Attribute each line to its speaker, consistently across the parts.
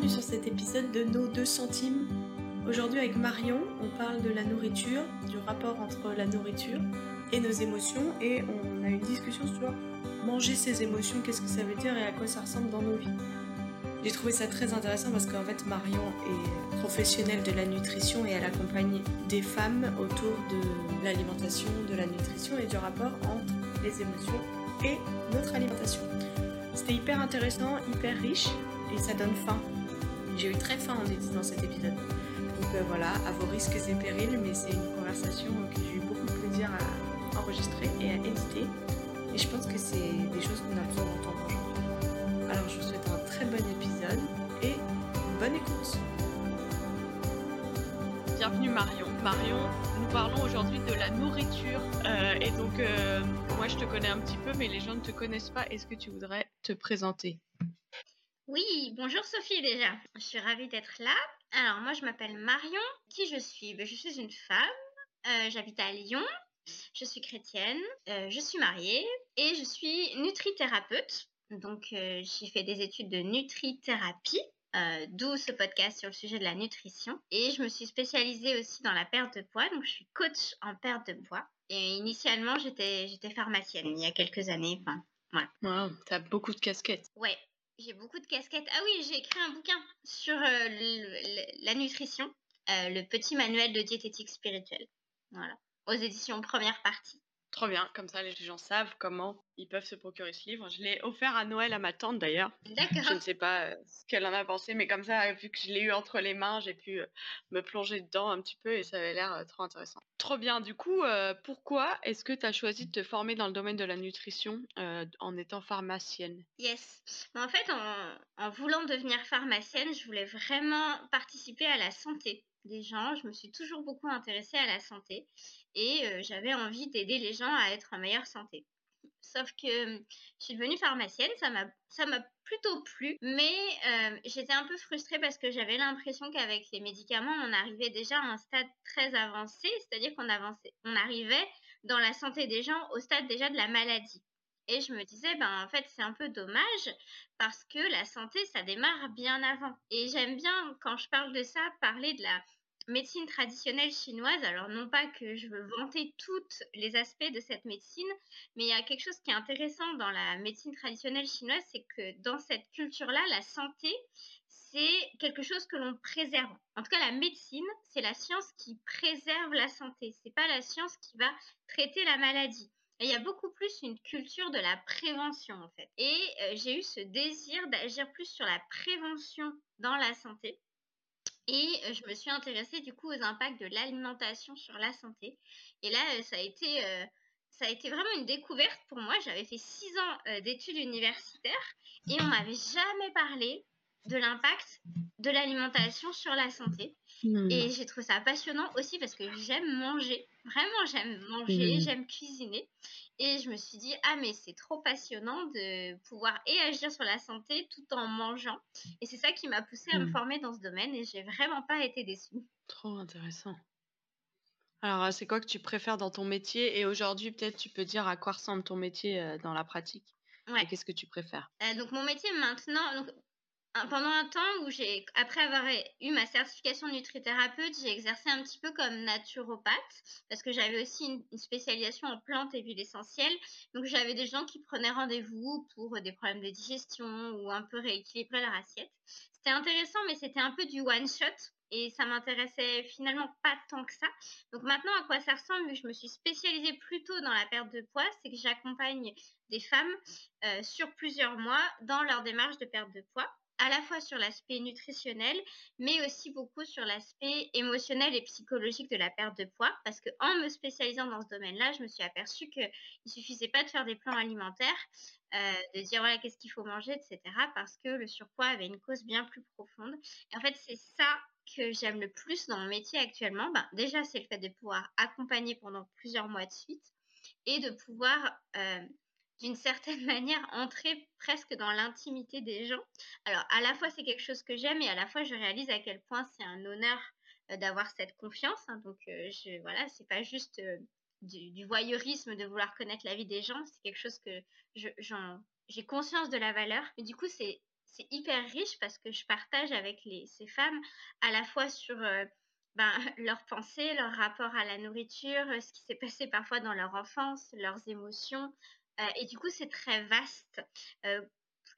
Speaker 1: bienvenue sur cet épisode de Nos 2 centimes. Aujourd'hui avec Marion, on parle de la nourriture, du rapport entre la nourriture et nos émotions et on a une discussion sur manger ses émotions, qu'est-ce que ça veut dire et à quoi ça ressemble dans nos vies. J'ai trouvé ça très intéressant parce qu'en fait Marion est professionnelle de la nutrition et elle accompagne des femmes autour de l'alimentation, de la nutrition et du rapport entre les émotions et notre alimentation. C'était hyper intéressant, hyper riche et ça donne faim. J'ai eu très faim en éditant cet épisode. Donc euh, voilà, à vos risques et périls, mais c'est une conversation que j'ai eu beaucoup de plaisir à enregistrer et à éditer. Et je pense que c'est des choses qu'on a besoin d'entendre aujourd'hui. Alors je vous souhaite un très bon épisode et bonne écoute.
Speaker 2: Bienvenue Marion. Marion, nous parlons aujourd'hui de la nourriture. Euh, et donc, euh, moi je te connais un petit peu, mais les gens ne te connaissent pas. Est-ce que tu voudrais te présenter?
Speaker 3: Oui, bonjour Sophie déjà. Je suis ravie d'être là. Alors moi je m'appelle Marion. Qui je suis? Ben, Je suis une femme. Euh, J'habite à Lyon. Je suis chrétienne. euh, je suis mariée et je suis nutrithérapeute. Donc euh, j'ai fait des études de nutrithérapie. D'où ce podcast sur le sujet de la nutrition. Et je me suis spécialisée aussi dans la perte de poids. Donc je suis coach en perte de poids. Et initialement j'étais pharmacienne il y a quelques années. Enfin,
Speaker 2: Wow, t'as beaucoup de casquettes.
Speaker 3: Ouais, j'ai beaucoup de casquettes. Ah oui, j'ai écrit un bouquin sur euh, la nutrition, euh, le petit manuel de diététique spirituelle. Voilà, aux éditions première partie.
Speaker 2: Trop bien, comme ça les gens savent comment ils peuvent se procurer ce livre. Je l'ai offert à Noël à ma tante d'ailleurs. Je ne
Speaker 3: D'accord.
Speaker 2: sais pas euh, ce qu'elle en a pensé, mais comme ça, vu que je l'ai eu entre les mains, j'ai pu euh, me plonger dedans un petit peu et ça avait l'air euh, trop intéressant. Trop bien, du coup, euh, pourquoi est-ce que tu as choisi de te former dans le domaine de la nutrition euh, en étant pharmacienne?
Speaker 3: Yes. Mais en fait, en, en voulant devenir pharmacienne, je voulais vraiment participer à la santé des gens. Je me suis toujours beaucoup intéressée à la santé et euh, j'avais envie d'aider les gens à être en meilleure santé. Sauf que euh, je suis devenue pharmacienne, ça m'a plutôt plu, mais euh, j'étais un peu frustrée parce que j'avais l'impression qu'avec les médicaments, on arrivait déjà à un stade très avancé, c'est-à-dire qu'on arrivait dans la santé des gens au stade déjà de la maladie. Et je me disais, ben en fait, c'est un peu dommage parce que la santé, ça démarre bien avant. Et j'aime bien, quand je parle de ça, parler de la médecine traditionnelle chinoise. Alors, non pas que je veux vanter tous les aspects de cette médecine, mais il y a quelque chose qui est intéressant dans la médecine traditionnelle chinoise, c'est que dans cette culture-là, la santé, c'est quelque chose que l'on préserve. En tout cas, la médecine, c'est la science qui préserve la santé. C'est pas la science qui va traiter la maladie. Il y a beaucoup plus une culture de la prévention en fait. Et euh, j'ai eu ce désir d'agir plus sur la prévention dans la santé. Et euh, je me suis intéressée du coup aux impacts de l'alimentation sur la santé. Et là, euh, ça a été, euh, ça a été vraiment une découverte pour moi. J'avais fait six ans d'études universitaires et on m'avait jamais parlé de l'impact de l'alimentation sur la santé. Et j'ai trouvé ça passionnant aussi parce que j'aime manger. Vraiment, j'aime manger,
Speaker 2: Mhm.
Speaker 3: j'aime cuisiner. Et je me suis dit, ah, mais c'est trop passionnant de pouvoir et agir sur la santé tout en mangeant. Et c'est ça qui m'a poussée à me
Speaker 2: Mhm.
Speaker 3: former dans ce domaine et j'ai vraiment pas été déçue.
Speaker 2: Trop intéressant. Alors, euh, c'est quoi que tu préfères dans ton métier? Et aujourd'hui, peut-être tu peux dire à quoi ressemble ton métier euh, dans la pratique?
Speaker 3: Ouais.
Speaker 2: Et qu'est-ce que tu préfères?
Speaker 3: Euh, donc mon métier maintenant, donc, pendant un temps où j'ai, après avoir eu ma certification de nutrithérapeute, j'ai exercé un petit peu comme naturopathe parce que j'avais aussi une, spécialisation en plantes et huiles essentielles. Donc j'avais des gens qui prenaient rendez-vous pour des problèmes de digestion ou un peu rééquilibrer leur assiette. C'était intéressant, mais c'était un peu du one shot. Et ça m'intéressait finalement pas tant que ça. Donc maintenant, à quoi ça ressemble, vu que je me suis spécialisée plutôt dans la perte de poids, c'est que j'accompagne des femmes euh, sur plusieurs mois dans leur démarche de perte de poids, à la fois sur l'aspect nutritionnel, mais aussi beaucoup sur l'aspect émotionnel et psychologique de la perte de poids, parce que en me spécialisant dans ce domaine-là, je me suis aperçue qu'il ne suffisait pas de faire des plans alimentaires, euh, de dire voilà qu'est-ce qu'il faut manger, etc., parce que le surpoids avait une cause bien plus profonde. Et en fait, c'est ça que j'aime le plus dans mon métier actuellement. Ben, déjà, c'est le fait de pouvoir accompagner pendant plusieurs mois de suite et de pouvoir euh, d'une certaine manière entrer presque dans l'intimité des gens. Alors à la fois c'est quelque chose que j'aime et à la fois je réalise à quel point c'est un honneur euh, d'avoir cette confiance. hein. donc euh, je voilà, c'est pas juste euh, du, voyeurisme de vouloir connaître la vie des gens, c'est quelque chose que j'ai conscience de la valeur. Mais du coup c'est hyper riche parce que je partage avec ces femmes à la fois sur ben, leurs pensées, leur rapport à la nourriture, ce qui s'est passé parfois dans leur enfance, leurs émotions. Et du coup, c'est très vaste.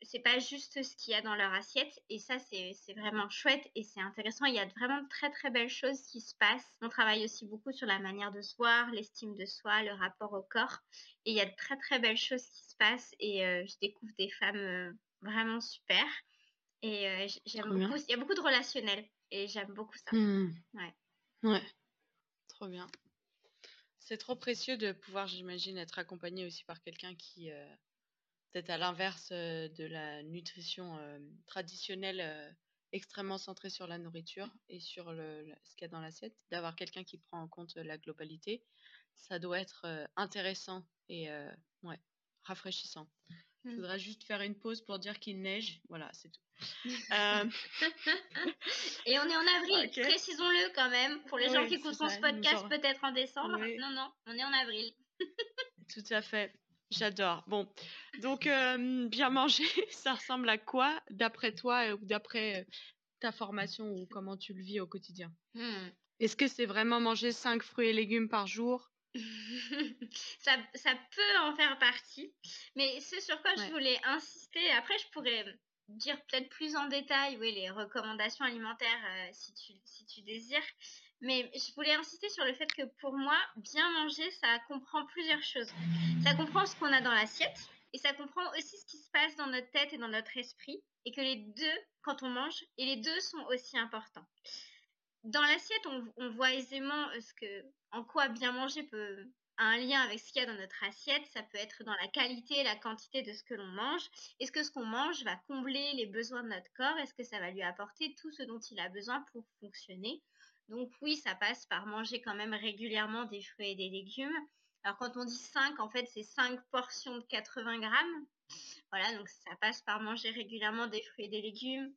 Speaker 3: C'est pas juste ce qu'il y a dans leur assiette. Et ça c'est vraiment chouette et c'est intéressant. Il y a vraiment de très très belles choses qui se passent. On travaille aussi beaucoup sur la manière de se voir l'estime de soi le rapport au corps. Et il y a de très très belles choses qui se passent. Et euh, je découvre des femmes euh, vraiment super. Et euh, j'aime beaucoup il y a beaucoup de relationnel. Et j'aime beaucoup ça.
Speaker 2: Mmh. ouais. Ouais. Trop bien c'est trop précieux de pouvoir j'imagine être accompagné aussi par quelqu'un qui peut-être à l'inverse de la nutrition traditionnelle extrêmement centrée sur la nourriture et sur le, ce qu'il y a dans l'assiette, d'avoir quelqu'un qui prend en compte la globalité, ça doit être intéressant et ouais, rafraîchissant. Je mmh. voudrais juste faire une pause pour dire qu'il neige. Voilà, c'est tout.
Speaker 3: et on est en avril, précisons-le quand même, pour les gens qui écoutent ce podcast peut-être en décembre. Non, non, on est en avril.
Speaker 2: tout à fait. J'adore. Bon, donc bien manger, ça ressemble à quoi d'après toi ou d'après ta formation ou comment tu le vis au quotidien? Mmh. Est-ce que c'est vraiment manger 5 fruits et légumes par jour?
Speaker 3: ça, ça, peut en faire partie, mais ce sur quoi je voulais insister, après je pourrais dire peut-être plus en détail oui, les recommandations alimentaires si, tu, si tu désires, mais je voulais insister sur le fait que pour moi, bien manger, ça comprend plusieurs choses. Ça comprend ce qu'on a dans l'assiette et ça comprend aussi ce qui se passe dans notre tête et dans notre esprit et que les deux, quand on mange, et les deux sont aussi importants. Dans l'assiette, on, voit aisément euh, ce que, en quoi bien manger peut a un lien avec ce qu'il y a dans notre assiette. Ça peut être dans la qualité et la quantité de ce que l'on mange. Est-ce que ce qu'on mange va combler les besoins de notre corps? Est-ce que ça va lui apporter tout ce dont il a besoin pour fonctionner? Donc oui, ça passe par manger quand même régulièrement des fruits et des légumes. Alors quand on dit 5, en fait, c'est 5 portions de 80 grammes. Voilà, donc ça passe par manger régulièrement des fruits et des légumes,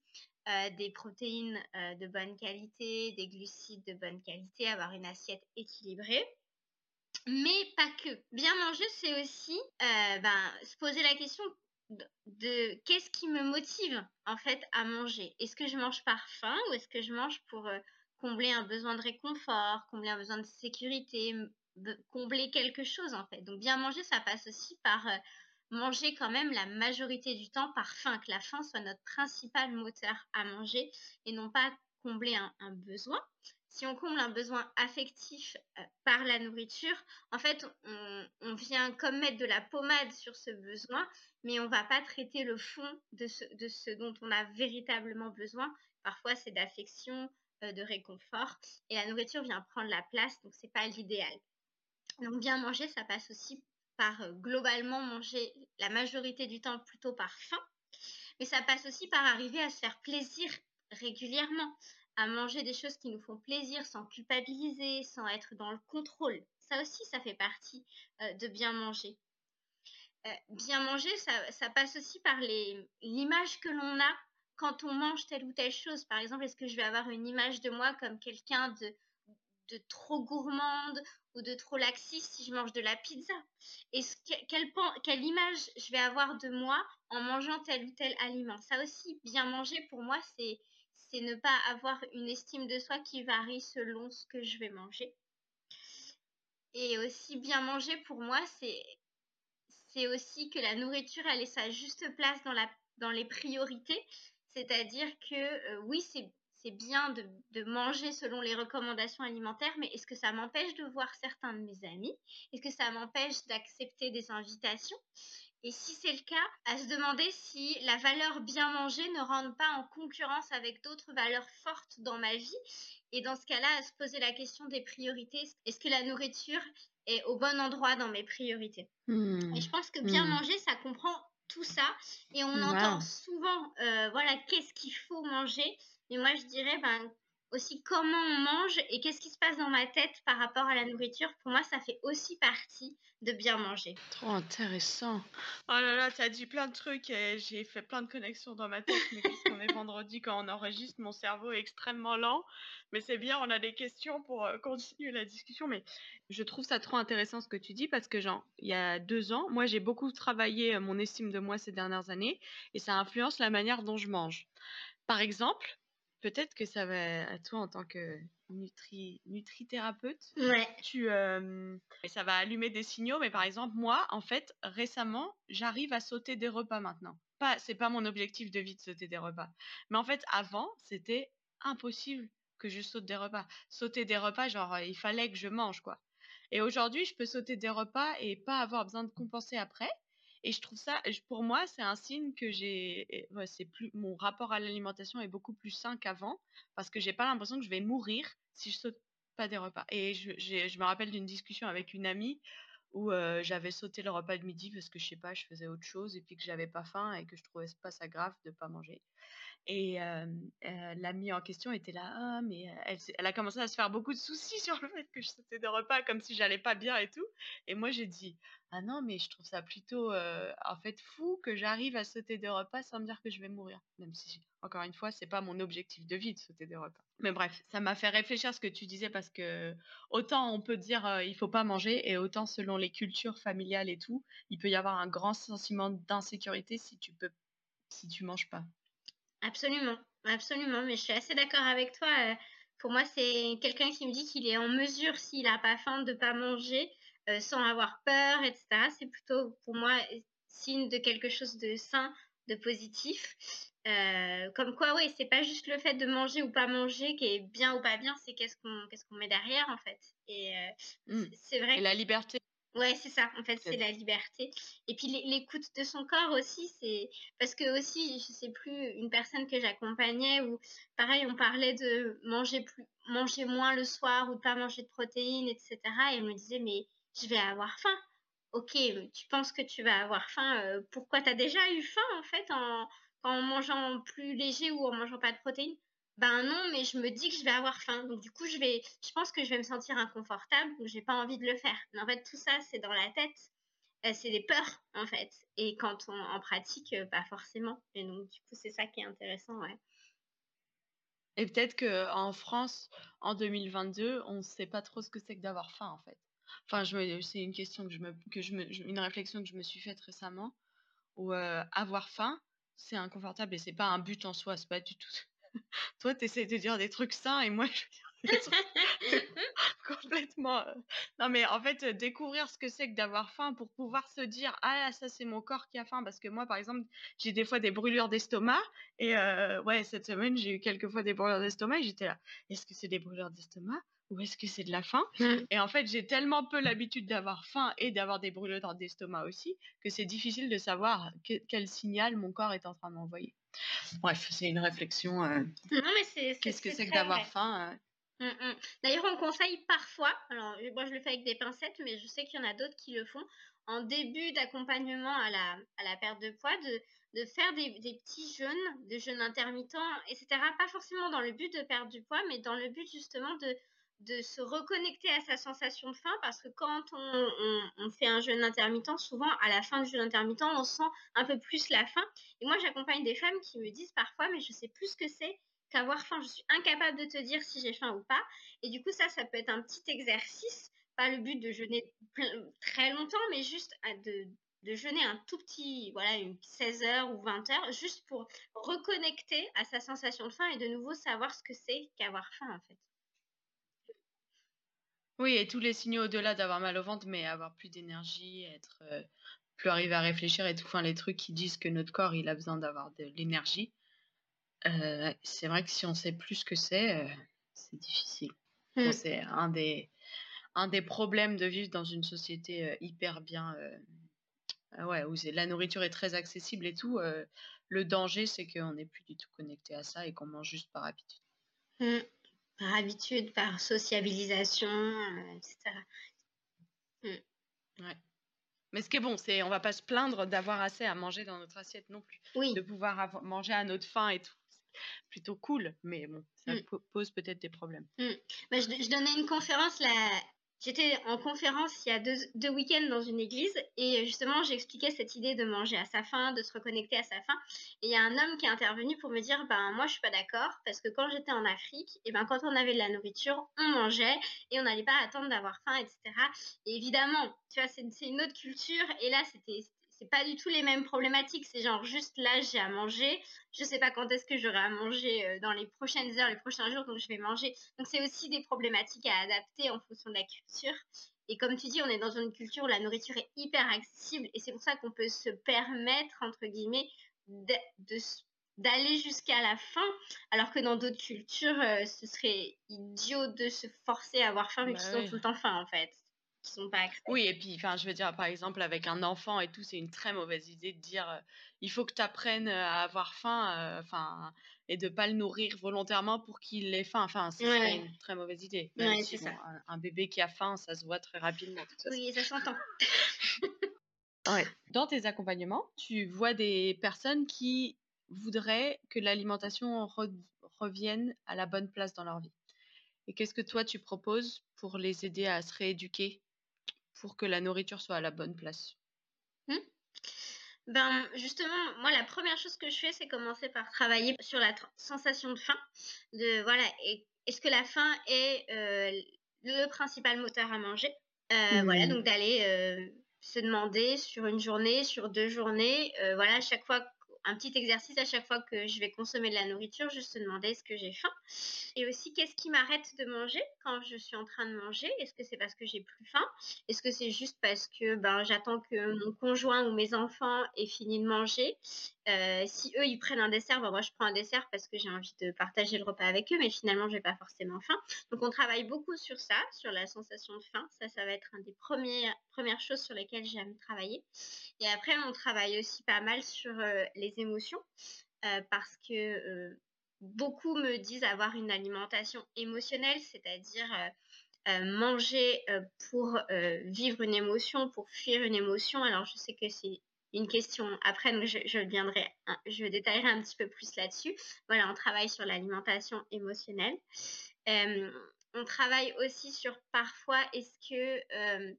Speaker 3: euh, des protéines euh, de bonne qualité, des glucides de bonne qualité, avoir une assiette équilibrée. Mais pas que. Bien manger, c'est aussi euh, ben, se poser la question de, qu'est-ce qui me motive en fait à manger? Est-ce que je mange par faim ou est-ce que je mange pour combler un besoin de réconfort, combler un besoin de sécurité, combler quelque chose en fait? Donc bien manger, ça passe aussi par manger quand même la majorité du temps par faim, que la faim soit notre principal moteur à manger et non pas combler un, besoin. Si on comble un besoin affectif euh, par la nourriture, en fait, on, vient comme mettre de la pommade sur ce besoin, mais on va pas traiter le fond de ce, ce dont on a véritablement besoin. Parfois, c'est d'affection, euh, de réconfort et la nourriture vient prendre la place, donc c'est pas l'idéal. Donc bien manger, ça passe aussi par euh, globalement manger la majorité du temps plutôt par faim, mais ça passe aussi par arriver à se faire plaisir régulièrement, à manger des choses qui nous font plaisir sans culpabiliser, sans être dans le contrôle. Ça aussi, ça fait partie euh, de bien manger. bien manger, ça, ça, passe aussi par l'image que l'on a quand on mange telle ou telle chose, par exemple, est-ce que je vais avoir une image de moi comme quelqu'un de, de trop gourmande ou de trop laxiste si je mange de la pizza. Est-ce quelle, quelle image je vais avoir de moi en mangeant tel ou tel aliment? Ça aussi, bien manger pour moi, c'est c'est ne pas avoir une estime de soi qui varie selon ce que je vais manger. Et aussi bien manger pour moi, c'est c'est aussi que la nourriture elle ait sa juste place dans la dans les priorités. C'est-à-dire que euh, oui, c'est bien de, manger selon les recommandations alimentaires, mais est-ce que ça m'empêche de voir certains de mes amis? Est-ce que ça m'empêche d'accepter des invitations? Et si c'est le cas, à se demander si la valeur bien manger ne rentre pas en concurrence avec d'autres valeurs fortes dans ma vie. Et dans ce cas-là, à se poser la question des priorités. Est-ce que la nourriture est au bon endroit dans mes priorités? Mmh. Et je pense que bien mmh. manger, ça comprend tout ça. Et on entend souvent, euh, voilà, qu'est-ce qu'il faut manger? Et moi, je dirais, ben, aussi comment on mange et qu'est-ce qui se passe dans ma tête par rapport à la nourriture. Pour moi, ça fait aussi partie de bien manger.
Speaker 2: Trop intéressant. Oh là là, tu as dit plein de trucs et j'ai fait plein de connexions dans ma tête. Mais puisqu'on est vendredi quand on enregistre, mon cerveau est extrêmement lent. Mais c'est bien, on a des questions pour euh, continuer la discussion. Mais je trouve ça trop intéressant ce que tu dis parce que, genre, il y a deux ans, moi j'ai beaucoup travaillé euh, mon estime de moi ces dernières années et ça influence la manière dont je mange. Par exemple, peut-être que ça va à toi en tant que nutri, nutrithérapeute.
Speaker 3: Ouais.
Speaker 2: Tu, euh, ça va allumer des signaux, mais par exemple, moi, en fait, récemment, j'arrive à sauter des repas maintenant. Pas, c'est pas mon objectif de vie de sauter des repas. Mais en fait, avant, c'était impossible que je saute des repas. Sauter des repas, genre, il fallait que je mange, quoi. Et aujourd'hui, je peux sauter des repas et pas avoir besoin de compenser après. Et je trouve ça, pour moi, c'est un signe que j'ai, plus, mon rapport à l'alimentation est beaucoup plus sain qu'avant parce que j'ai pas l'impression que je vais mourir si je saute pas des repas. Et je, je me rappelle d'une discussion avec une amie où j'avais sauté le repas de midi parce que je sais pas, je faisais autre chose et puis que j'avais pas faim et que je trouvais pas ça grave de pas manger. Et l'amie en question était là, ah, mais elle, a commencé à se faire beaucoup de soucis sur le fait que je sautais des repas comme si j'allais pas bien et tout. Et moi j'ai dit, ah non, mais je trouve ça plutôt en fait fou que j'arrive à sauter des repas sans me dire que je vais mourir. Même si, encore une fois, c'est pas mon objectif de vie de sauter des repas. Mais bref, ça m'a fait réfléchir à ce que tu disais parce que autant on peut dire il faut pas manger et autant selon les cultures familiales et tout, il peut y avoir un grand sentiment d'insécurité si tu peux si tu manges pas.
Speaker 3: Absolument, absolument, mais je suis assez d'accord avec toi. Euh, pour moi, c'est quelqu'un qui me dit qu'il est en mesure, s'il n'a pas faim, de ne pas manger euh, sans avoir peur, etc. C'est plutôt, pour moi, signe de quelque chose de sain, de positif. Euh, comme quoi, oui, c'est pas juste le fait de manger ou pas manger qui est bien ou pas bien, c'est qu'est-ce qu'on qu'est-ce qu'on met derrière, en fait. Et mmh. c'est vrai.
Speaker 2: Et la liberté
Speaker 3: Ouais, c'est ça. En fait, c'est la liberté. Et puis l'écoute de son corps aussi, c'est parce que aussi, je sais plus, une personne que j'accompagnais où, pareil, on parlait de manger plus, manger moins le soir ou de pas manger de protéines, etc. Et elle me disait, mais je vais avoir faim. Ok, tu penses que tu vas avoir faim euh, Pourquoi tu as déjà eu faim en fait en, en mangeant plus léger ou en mangeant pas de protéines? Ben non, mais je me dis que je vais avoir faim. Donc du coup, je vais, je pense que je vais me sentir inconfortable, donc j'ai pas envie de le faire. Mais en fait, tout ça, c'est dans la tête. Euh, c'est des peurs, en fait. Et quand on en pratique, euh, pas forcément. Et donc, du coup, c'est ça qui est intéressant, ouais.
Speaker 2: Et peut-être qu'en France, en 2022, on ne sait pas trop ce que c'est que d'avoir faim, en fait. Enfin, c'est une question que je me, que je me, une réflexion que je me suis faite récemment, où euh, avoir faim, c'est inconfortable et c'est pas un but en soi, c'est pas du tout toi, tu essaies de dire des trucs sains et moi, je veux dire des trucs complètement. Euh, non, mais en fait, découvrir ce que c'est que d'avoir faim pour pouvoir se dire Ah, ça, c'est mon corps qui a faim. Parce que moi, par exemple, j'ai des fois des brûlures d'estomac. Et euh, ouais, cette semaine, j'ai eu quelques fois des brûlures d'estomac et j'étais là Est-ce que c'est des brûlures d'estomac ou est-ce que c'est de la faim? Mmh. Et en fait, j'ai tellement peu l'habitude d'avoir faim et d'avoir des brûlures d'estomac aussi que c'est difficile de savoir quel signal mon corps est en train de m'envoyer. Bref, c'est une réflexion. Euh. Qu'est-ce que c'est que d'avoir faim euh?
Speaker 3: mmh, mmh. D'ailleurs, on conseille parfois, alors moi je le fais avec des pincettes, mais je sais qu'il y en a d'autres qui le font, en début d'accompagnement à la, à la perte de poids, de, de faire des, des, petits jeûnes, des jeûnes intermittents, etc. Pas forcément dans le but de perdre du poids, mais dans le but justement de, de se reconnecter à sa sensation de faim parce que quand on, fait un jeûne intermittent, souvent à la fin du jeûne intermittent, on sent un peu plus la faim. Et moi, j'accompagne des femmes qui me disent parfois, mais je sais plus ce que c'est qu'avoir faim. Je suis incapable de te dire si j'ai faim ou pas. Et du coup, ça, ça peut être un petit exercice. Pas le but de jeûner très longtemps, mais juste de, de jeûner un tout petit, voilà, une 16 heures ou 20 heures, juste pour reconnecter à sa sensation de faim et de nouveau savoir ce que c'est qu'avoir faim en fait.
Speaker 2: Oui, et tous les signaux au-delà d'avoir mal au ventre, mais avoir plus d'énergie, être euh, plus arrivé à réfléchir et tout, enfin les trucs qui disent que notre corps il a besoin d'avoir de l'énergie. Euh, c'est vrai que si on sait plus ce que c'est, euh, c'est difficile. Mmh. c'est un des, un des problèmes de vivre dans une société hyper bien, ouais, où la nourriture est très accessible et tout. le danger, c'est qu'on n'est plus du tout connecté à ça et qu'on mange juste par habitude.
Speaker 3: Mmh par habitude, par sociabilisation, euh, etc.
Speaker 2: Mm. Ouais. Mais ce qui est bon, c'est on va pas se plaindre d'avoir assez à manger dans notre assiette non plus.
Speaker 3: Oui.
Speaker 2: De pouvoir manger à notre faim et tout. plutôt cool, mais bon, ça
Speaker 3: Mm.
Speaker 2: pose peut-être des problèmes.
Speaker 3: Bah, je, je donnais une conférence là. J'étais en conférence il y a deux, week-ends dans une église et justement j'expliquais cette idée de manger à sa faim, de se reconnecter à sa faim. Et il y a un homme qui est intervenu pour me dire ben moi je suis pas d'accord parce que quand j'étais en Afrique, et ben quand on avait de la nourriture, on mangeait et on n'allait pas attendre d'avoir faim, etc. Et évidemment, tu vois, c'est c'est une autre culture et là c'était c'est pas du tout les mêmes problématiques. C'est genre juste là j'ai à manger, je sais pas quand est-ce que j'aurai à manger euh, dans les prochaines heures, les prochains jours, donc je vais manger. Donc c'est aussi des problématiques à adapter en fonction de la culture. Et comme tu dis, on est dans une culture où la nourriture est hyper accessible et c'est pour ça qu'on peut se permettre, entre guillemets, d'aller jusqu'à la fin, alors que dans d'autres cultures, euh, ce serait idiot de se forcer à avoir faim, mais
Speaker 2: Bah
Speaker 3: qui sont
Speaker 2: oui.
Speaker 3: tout le temps faim, en fait. Qui sont pas accessibles.
Speaker 2: Oui, et puis, enfin, je veux dire, par exemple, avec un enfant et tout, c'est une très mauvaise idée de dire euh, il faut que tu apprennes à avoir faim, euh, enfin, et de pas le nourrir volontairement pour qu'il ait faim. Enfin, ce serait
Speaker 3: Ouais.
Speaker 2: une très mauvaise idée. Même
Speaker 3: Ouais,
Speaker 2: si,
Speaker 3: c'est
Speaker 2: bon,
Speaker 3: ça.
Speaker 2: un, un bébé qui a faim, ça se voit très rapidement.
Speaker 3: Oui, ça s'entend.
Speaker 2: Ouais. Dans tes accompagnements, tu vois des personnes qui voudraient que l'alimentation re- revienne à la bonne place dans leur vie. Et qu'est-ce que toi tu proposes pour les aider à se rééduquer? Pour que la nourriture soit à la bonne place.
Speaker 3: Hmm. Ben, justement, moi, la première chose que je fais, c'est commencer par travailler sur la sensation de faim. De, voilà, est-ce que la faim est euh, le principal moteur à manger? Euh, Voilà, donc d'aller euh, se demander sur une journée, sur deux journées, voilà, à chaque fois, un petit exercice à chaque fois que je vais consommer de la nourriture, juste se demander est-ce que j'ai faim. Et aussi, qu'est-ce qui m'arrête de manger quand je suis en train de manger? Est-ce que c'est parce que j'ai plus faim? Est-ce que c'est juste parce que ben, j'attends que mon conjoint ou mes enfants aient fini de manger? Euh, Si eux, ils prennent un dessert, ben, moi, je prends un dessert parce que j'ai envie de partager le repas avec eux, mais finalement, je n'ai pas forcément faim. Donc, on travaille beaucoup sur ça, sur la sensation de faim. Ça, ça va être une des premières, choses sur lesquelles j'aime travailler. Et après, on travaille aussi pas mal sur euh, les émotions euh, parce que beaucoup me disent avoir une alimentation émotionnelle, c'est-à-dire... manger pour vivre une émotion, pour fuir une émotion. Alors, je sais que c'est une question après, je, viendrai, je détaillerai un petit peu plus là-dessus. Voilà, on travaille sur l'alimentation émotionnelle. Euh, on travaille aussi sur parfois, est-ce que, euh,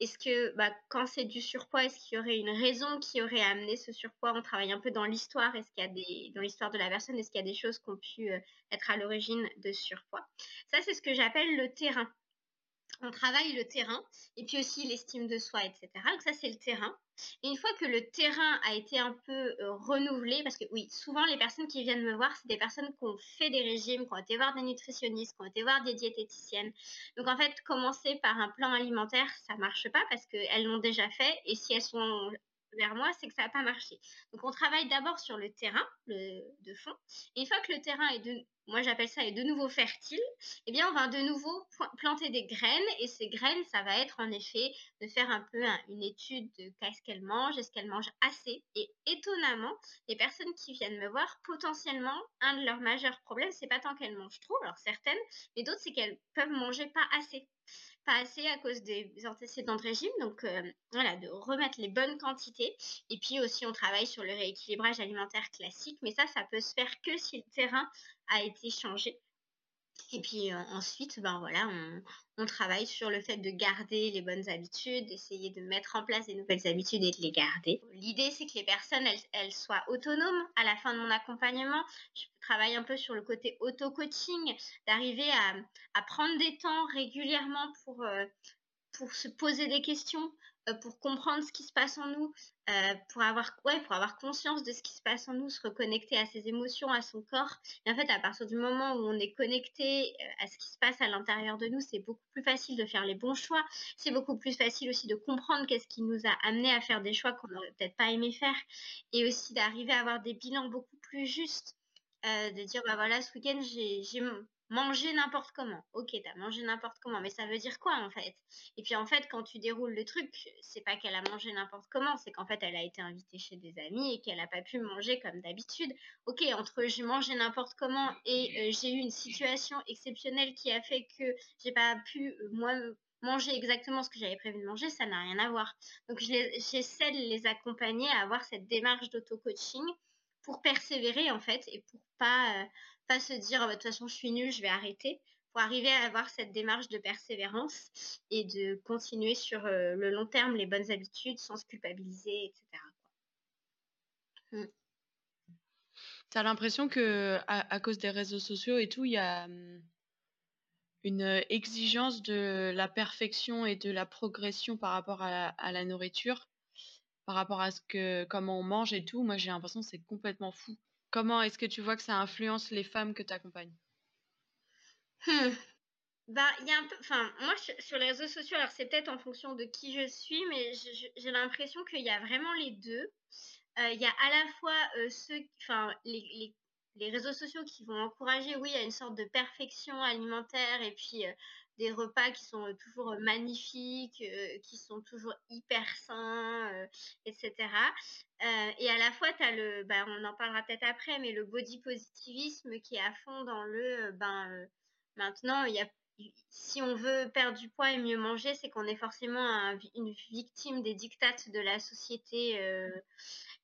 Speaker 3: est-ce que bah, quand c'est du surpoids, est-ce qu'il y aurait une raison qui aurait amené ce surpoids? On travaille un peu dans l'histoire. Est-ce qu'il y a des, dans l'histoire de la personne, est-ce qu'il y a des choses qui ont pu euh, être à l'origine de surpoids? Ça, c'est ce que j'appelle le terrain on travaille le terrain et puis aussi l'estime de soi, etc. Donc ça, c'est le terrain. Une fois que le terrain a été un peu euh, renouvelé, parce que oui, souvent les personnes qui viennent me voir, c'est des personnes qui ont fait des régimes, qui ont été voir des nutritionnistes, qui ont été voir des diététiciennes. Donc en fait, commencer par un plan alimentaire, ça marche pas parce qu'elles l'ont déjà fait et si elles sont vers moi, c'est que ça n'a pas marché. Donc on travaille d'abord sur le terrain le, de fond. Et une fois que le terrain est de, moi j'appelle ça est de nouveau fertile, eh bien, on va de nouveau planter des graines et ces graines, ça va être en effet de faire un peu un- une étude de qu'est-ce qu'elles mangent, est-ce qu'elles mangent assez. Et étonnamment, les personnes qui viennent me voir, potentiellement, un de leurs majeurs problèmes, c'est pas tant qu'elles mangent trop, alors certaines, mais d'autres, c'est qu'elles peuvent manger pas assez. Pas assez à cause des antécédents de régime, donc euh, voilà, de remettre les bonnes quantités. Et puis aussi, on travaille sur le rééquilibrage alimentaire classique, mais ça, ça peut se faire que si le terrain a été changé. Et puis ensuite, ben voilà, on, travaille sur le fait de garder les bonnes habitudes, d'essayer de mettre en place des nouvelles habitudes et de les garder. L'idée, c'est que les personnes, elles, soient autonomes à la fin de mon accompagnement. Je travaille un peu sur le côté auto-coaching, d'arriver à, prendre des temps régulièrement pour, euh, se poser des questions, pour comprendre ce qui se passe en nous, euh, pour, avoir, conscience de ce qui se passe en nous, se reconnecter à ses émotions, à son corps. Et en fait, à partir du moment où on est connecté euh, à ce qui se passe à l'intérieur de nous, c'est beaucoup plus facile de faire les bons choix. C'est beaucoup plus facile aussi de comprendre qu'est-ce qui nous a amené à faire des choix qu'on n'aurait peut-être pas aimé faire. Et aussi d'arriver à avoir des bilans beaucoup plus justes. Euh, de dire, bah voilà, ce week-end, j'ai mangé n'importe comment. Ok, t'as mangé n'importe comment, mais ça veut dire quoi en fait? Et puis en fait, quand tu déroules le truc, c'est pas qu'elle a mangé n'importe comment, c'est qu'en fait, elle a été invitée chez des amis et qu'elle a pas pu manger comme d'habitude. Ok, entre j'ai mangé n'importe comment et euh, j'ai eu une situation exceptionnelle qui a fait que j'ai pas pu, euh, moi, manger exactement ce que j'avais prévu de manger, ça n'a rien à voir. Donc j'essaie de les accompagner à avoir cette démarche d'auto-coaching pour persévérer en fait et pour pas, pas se dire oh, bah, de toute façon je suis nulle, je vais arrêter pour arriver à avoir cette démarche de persévérance et de continuer sur le long terme les bonnes habitudes sans se culpabiliser, etc.
Speaker 2: As l'impression que à, cause des réseaux sociaux et tout, il y a mmh, une exigence de la perfection et de la progression par rapport à la, nourriture, par rapport à ce que comment on mange et tout? Moi, j'ai l'impression que c'est complètement fou. Comment est-ce que tu vois que ça influence les femmes que tu accompagnes
Speaker 3: Mmh. Bah, il y a un peu, enfin, moi sur les réseaux sociaux, alors c'est peut-être en fonction de qui je suis, mais j'ai l'impression qu'il y a vraiment les deux. Euh, il y a à la fois euh, ceux, enfin, les, les, réseaux sociaux qui vont encourager, oui, à une sorte de perfection alimentaire et puis euh, des repas qui sont toujours magnifiques, qui sont toujours hyper sains, etc. et à la fois, tu as le, bah, on en parlera peut-être après, mais le body positivisme qui est à fond dans le, ben, Maintenant, il y a, si on veut perdre du poids et mieux manger, c'est qu'on est forcément une victime des dictates de la société. Euh,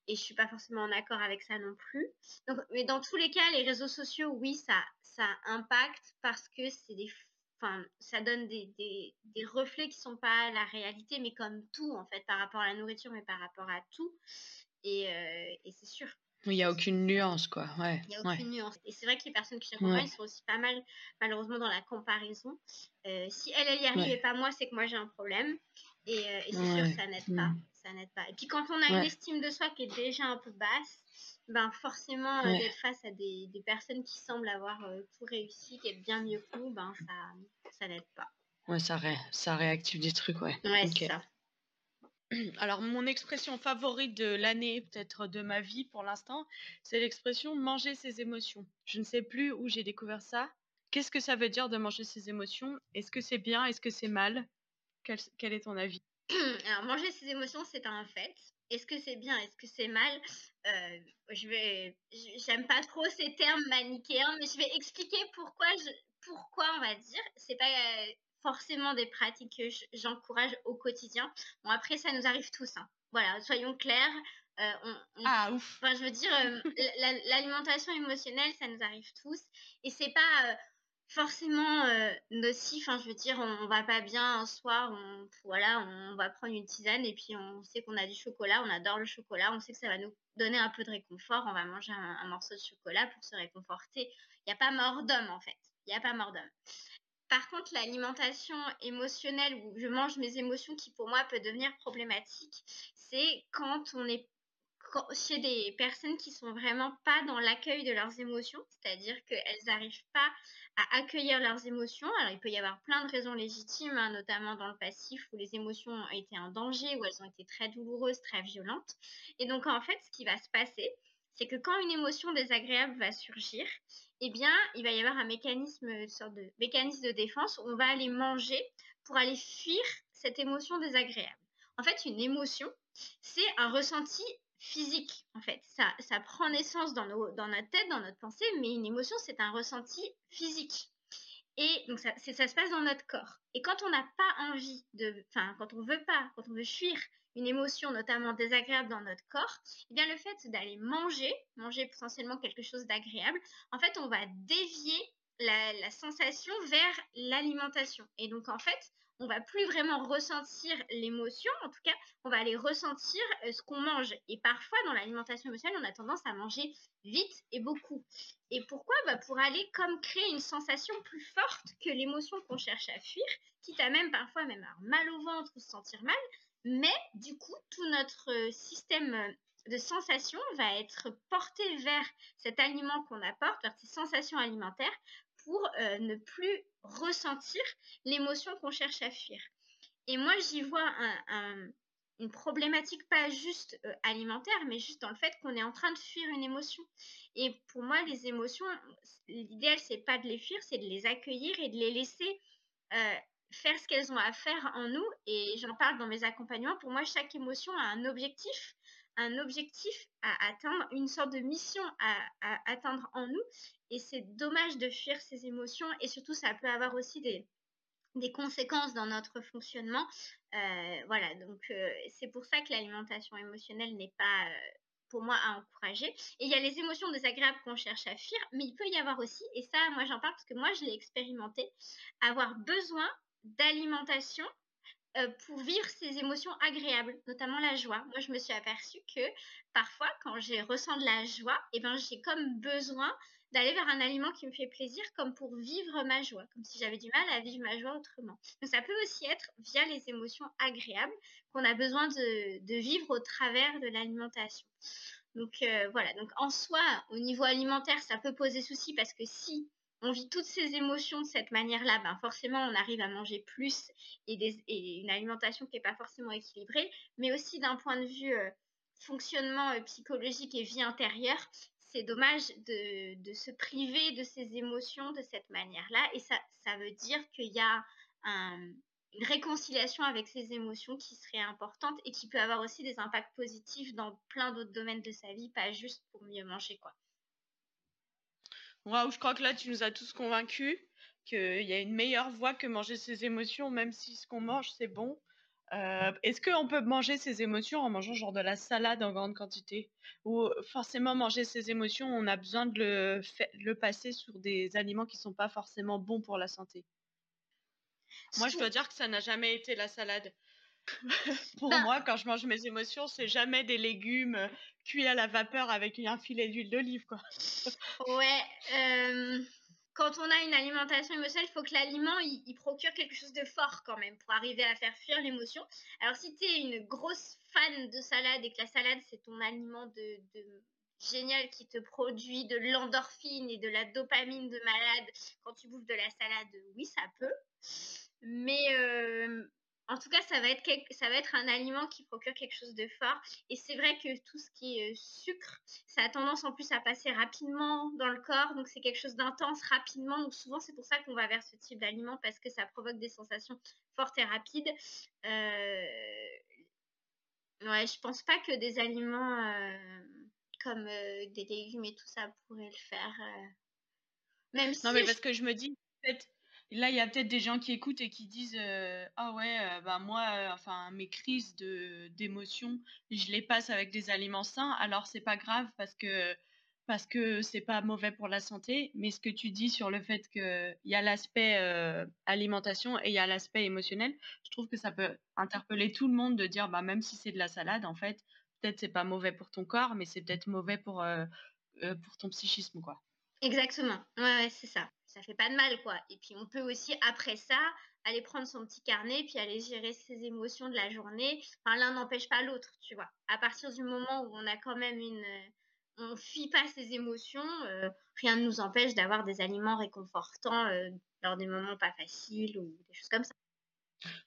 Speaker 3: et je suis pas forcément en accord avec ça non plus. Donc, mais dans tous les cas, les réseaux sociaux, oui, ça, ça impacte parce que c'est des, enfin, ça donne des, des, des, reflets qui sont pas la réalité, mais comme tout en fait, par rapport à la nourriture, mais par rapport à tout. Et, euh, et c'est sûr
Speaker 2: il n'y a aucune nuance, quoi. Ouais.
Speaker 3: Il n'y a aucune nuance. Et c'est vrai que les personnes qui j'accompagne sont aussi pas mal, malheureusement, dans la comparaison. Euh, si elle, elle y arrive et pas moi, c'est que moi, j'ai un problème. Et, euh, et c'est sûr que ça n'aide pas. Mm. Ça n'aide pas. Et puis, quand on a une estime de soi qui est déjà un peu basse, ben forcément, euh, d'être face à des, des, personnes qui semblent avoir tout réussi, qui est bien mieux que nous, ben ça, ça n'aide pas.
Speaker 2: Ouais, ça, ré ça réactive des trucs, ouais.
Speaker 3: Ouais, c'est ça.
Speaker 2: Alors, mon expression favorite de l'année, peut-être de ma vie pour l'instant, c'est l'expression manger ses émotions. Je ne sais plus où j'ai découvert ça. Qu'est-ce que ça veut dire de manger ses émotions? Est-ce que c'est bien? Est-ce que c'est mal? Quel, est ton avis?
Speaker 3: Alors, manger ses émotions, c'est un fait. Est-ce que c'est bien Est-ce que c'est mal? Euh, Je vais, j'aime pas trop ces termes manichéens, mais je vais expliquer pourquoi je, pourquoi on va dire. C'est pas forcément des pratiques que j'encourage au quotidien. Bon, après, ça nous arrive tous. Hein. Voilà, soyons clairs.
Speaker 2: Euh, ah, ouf.
Speaker 3: Enfin, je veux dire, euh, l'alimentation émotionnelle, ça nous arrive tous. Et c'est pas euh, forcément nocif. Enfin, je veux dire, on, va pas bien un soir, on, voilà, on va prendre une tisane et puis on sait qu'on a du chocolat, on adore le chocolat, on sait que ça va nous donner un peu de réconfort, on va manger un, un morceau de chocolat pour se réconforter. Il n'y a pas mort d'homme, en fait. Il n'y a pas mort d'homme. Par contre, l'alimentation émotionnelle où je mange mes émotions qui pour moi peut devenir problématique, c'est quand on est chez des personnes qui sont vraiment pas dans l'accueil de leurs émotions, c'est-à-dire qu'elles n'arrivent pas à accueillir leurs émotions. Alors il peut y avoir plein de raisons légitimes, hein, notamment dans le passif où les émotions ont été un danger, où elles ont été très douloureuses, très violentes. Et donc en fait, ce qui va se passer, c'est que quand une émotion désagréable va surgir, eh bien, il va y avoir un mécanisme, sorte de mécanisme de défense où on va aller manger pour aller fuir cette émotion désagréable. En fait, une émotion, c'est un ressenti physique, en fait. Ça, ça prend naissance dans, nos, dans notre tête, dans notre pensée, mais une émotion, c'est un ressenti physique. Et donc, ça, ça se passe dans notre corps. Et quand on n'a pas envie de, enfin, quand on veut pas, quand on veut fuir une émotion notamment désagréable dans notre corps, eh bien le fait d'aller manger, manger potentiellement quelque chose d'agréable, en fait on va dévier la, sensation vers l'alimentation. Et donc en fait, on va plus vraiment ressentir l'émotion, en tout cas, on va aller ressentir euh, ce qu'on mange. Et parfois, dans l'alimentation émotionnelle, on a tendance à manger vite et beaucoup. Et pourquoi? Bah Pour aller comme créer une sensation plus forte que l'émotion qu'on cherche à fuir, quitte à même parfois même avoir mal au ventre ou se sentir mal, mais du coup, tout notre euh, système euh, de sensations va être porté vers cet aliment qu'on apporte, vers ces sensations alimentaires, pour euh, ne plus ressentir l'émotion qu'on cherche à fuir. Et moi, j'y vois une problématique pas juste alimentaire, mais juste dans le fait qu'on est en train de fuir une émotion. Et pour moi, les émotions, l'idéal, c'est pas de les fuir, c'est de les accueillir et de les laisser faire ce qu'elles ont à faire en nous. Et j'en parle dans mes accompagnements. Pour moi, chaque émotion a un objectif, un objectif à atteindre, une sorte de mission à, atteindre en nous. Et c'est dommage de fuir ces émotions. Et surtout, ça peut avoir aussi des, conséquences dans notre fonctionnement. Euh, voilà, donc euh, c'est pour ça que l'alimentation émotionnelle n'est pas, euh, pour moi à encourager. Et il y a les émotions désagréables qu'on cherche à fuir, mais il peut y avoir aussi, et ça moi j'en parle parce que moi je l'ai expérimenté, avoir besoin d'alimentation euh, pour vivre ces émotions agréables, notamment la joie. Moi, je me suis aperçue que parfois, quand je ressens de la joie, eh ben, j'ai comme besoin d'aller vers un aliment qui me fait plaisir, comme pour vivre ma joie, comme si j'avais du mal à vivre ma joie autrement. Donc, ça peut aussi être via les émotions agréables qu'on a besoin de, vivre au travers de l'alimentation. Donc euh, voilà, donc en soi, au niveau alimentaire, ça peut poser souci parce que si on vit toutes ces émotions de cette manière-là, ben forcément, on arrive à manger plus et, une alimentation qui n'est pas forcément équilibrée, mais aussi d'un point de vue euh, fonctionnement euh, psychologique et vie intérieure, c'est dommage de, se priver de ces émotions de cette manière-là. Et ça, ça veut dire qu'il y a une réconciliation avec ces émotions qui serait importante et qui peut avoir aussi des impacts positifs dans plein d'autres domaines de sa vie, pas juste pour mieux manger, quoi.
Speaker 2: Waouh, je crois que là, tu nous as tous convaincus qu'il y a une meilleure voie que manger ses émotions, même si ce qu'on mange, c'est bon. Euh, est-ce qu'on peut manger ses émotions en mangeant genre de la salade en grande quantité? Ou forcément manger ses émotions, on a besoin de le, le passer sur des aliments qui ne sont pas forcément bons pour la santé Moi, je dois dire que ça n'a jamais été la salade. Pour bah moi, quand je mange mes émotions, c'est jamais des légumes euh, cuits à la vapeur avec un filet d'huile d'olive, quoi.
Speaker 3: ouais. Euh, quand on a une alimentation émotionnelle, il faut que l'aliment il, procure quelque chose de fort quand même pour arriver à faire fuir l'émotion. Alors si tu es une grosse fan de salade et que la salade c'est ton aliment de, génial qui te produit de l'endorphine et de la dopamine de malade quand tu bouffes de la salade, oui ça peut. Mais euh, en tout cas, ça va, être ça va être un aliment qui procure quelque chose de fort. Et c'est vrai que tout ce qui est euh, sucre, ça a tendance en plus à passer rapidement dans le corps. Donc c'est quelque chose d'intense rapidement. Donc souvent, c'est pour ça qu'on va vers ce type d'aliment parce que ça provoque des sensations fortes et rapides. Euh... Ouais, je pense pas que des aliments euh, comme euh, des légumes et tout ça pourraient le faire.
Speaker 2: Même non, mais parce que je me dis, peut-être là, il y a peut-être des gens qui écoutent et qui disent euh, Ah ouais, euh, bah moi, euh, enfin, mes crises d'émotion, je les passe avec des aliments sains, alors c'est pas grave parce que parce que c'est pas mauvais pour la santé. Mais ce que tu dis sur le fait qu'il y a l'aspect alimentation et il y a l'aspect émotionnel, je trouve que ça peut interpeller tout le monde de dire bah même si c'est de la salade, en fait, peut-être c'est pas mauvais pour ton corps, mais c'est peut-être mauvais pour pour ton psychisme, quoi.
Speaker 3: Exactement. Ouais, c'est ça. Ça fait pas de mal, quoi. Et puis, on peut aussi, après ça, aller prendre son petit carnet, puis aller gérer ses émotions de la journée. Enfin, l'un n'empêche pas l'autre, tu vois. À partir du moment où on a quand même une. On fuit pas ses émotions, euh, rien ne nous empêche d'avoir des aliments réconfortants euh, lors des moments pas faciles ou des choses comme ça.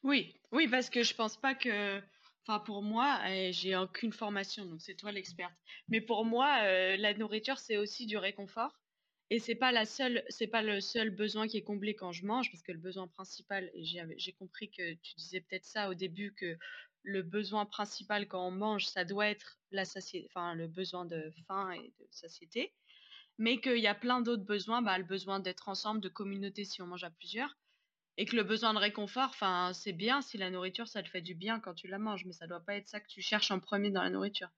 Speaker 2: Oui, oui, parce que je pense pas que. Enfin, pour moi, j'ai aucune formation, donc c'est toi l'experte. Mais pour moi, euh, la nourriture, c'est aussi du réconfort. Et c'est pas la seule, c'est pas le seul besoin qui est comblé quand je mange, parce que le besoin principal, j'ai compris que tu disais peut-être ça au début, que le besoin principal quand on mange, ça doit être la satiété, le besoin de faim et de satiété, mais qu'il y a plein d'autres besoins, bah, le besoin d'être ensemble, de communauté si on mange à plusieurs, et que le besoin de réconfort, enfin c'est bien si la nourriture ça te fait du bien quand tu la manges, mais ça doit pas être ça que tu cherches en premier dans la nourriture.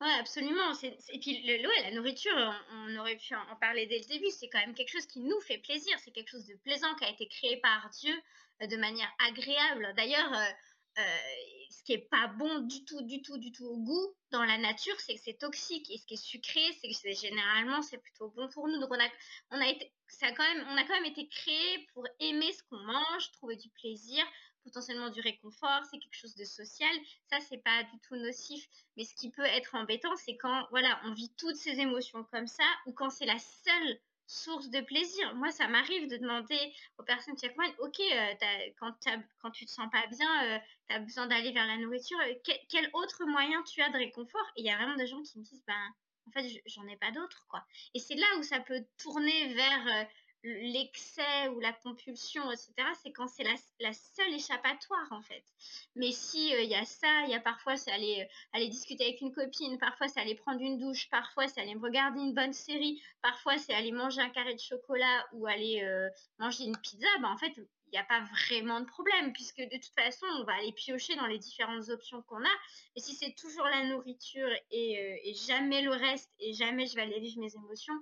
Speaker 3: Ouais, absolument. Et puis, le, ouais, la nourriture, on, aurait pu en, parler dès le début, c'est quand même quelque chose qui nous fait plaisir. C'est quelque chose de plaisant qui a été créé par Dieu euh, de manière agréable. D'ailleurs, euh, euh, ce qui est pas bon du tout, du tout, du tout au goût dans la nature, c'est que c'est toxique. Et ce qui est sucré, c'est que généralement, c'est plutôt bon pour nous. Donc, on a, on quand même, on a quand même été créé pour aimer ce qu'on mange, trouver du plaisir, potentiellement du réconfort, c'est quelque chose de social. Ça, c'est pas du tout nocif. Mais ce qui peut être embêtant, c'est quand, voilà, on vit toutes ces émotions comme ça, ou quand c'est la seule source de plaisir. Moi, ça m'arrive de demander aux personnes qui ok, euh, quand, quand tu te sens pas bien, euh, tu as besoin d'aller vers la nourriture, euh, quel, autre moyen tu as de réconfort? Et il y a vraiment des gens qui me disent, ben, en fait, j'en ai pas d'autre, quoi. Et c'est là où ça peut tourner vers l'excès ou la compulsion, etc., c'est quand c'est la, seule échappatoire, en fait. Mais si il y a ça, il y a parfois, c'est aller, aller discuter avec une copine, parfois, c'est aller prendre une douche, parfois, c'est aller regarder une bonne série, parfois, c'est aller manger un carré de chocolat ou aller manger une pizza, bah, en fait, il n'y a pas vraiment de problème, puisque de toute façon, on va aller piocher dans les différentes options qu'on a. Et si c'est toujours la nourriture et, euh, jamais le reste, et jamais je vais aller vivre mes émotions,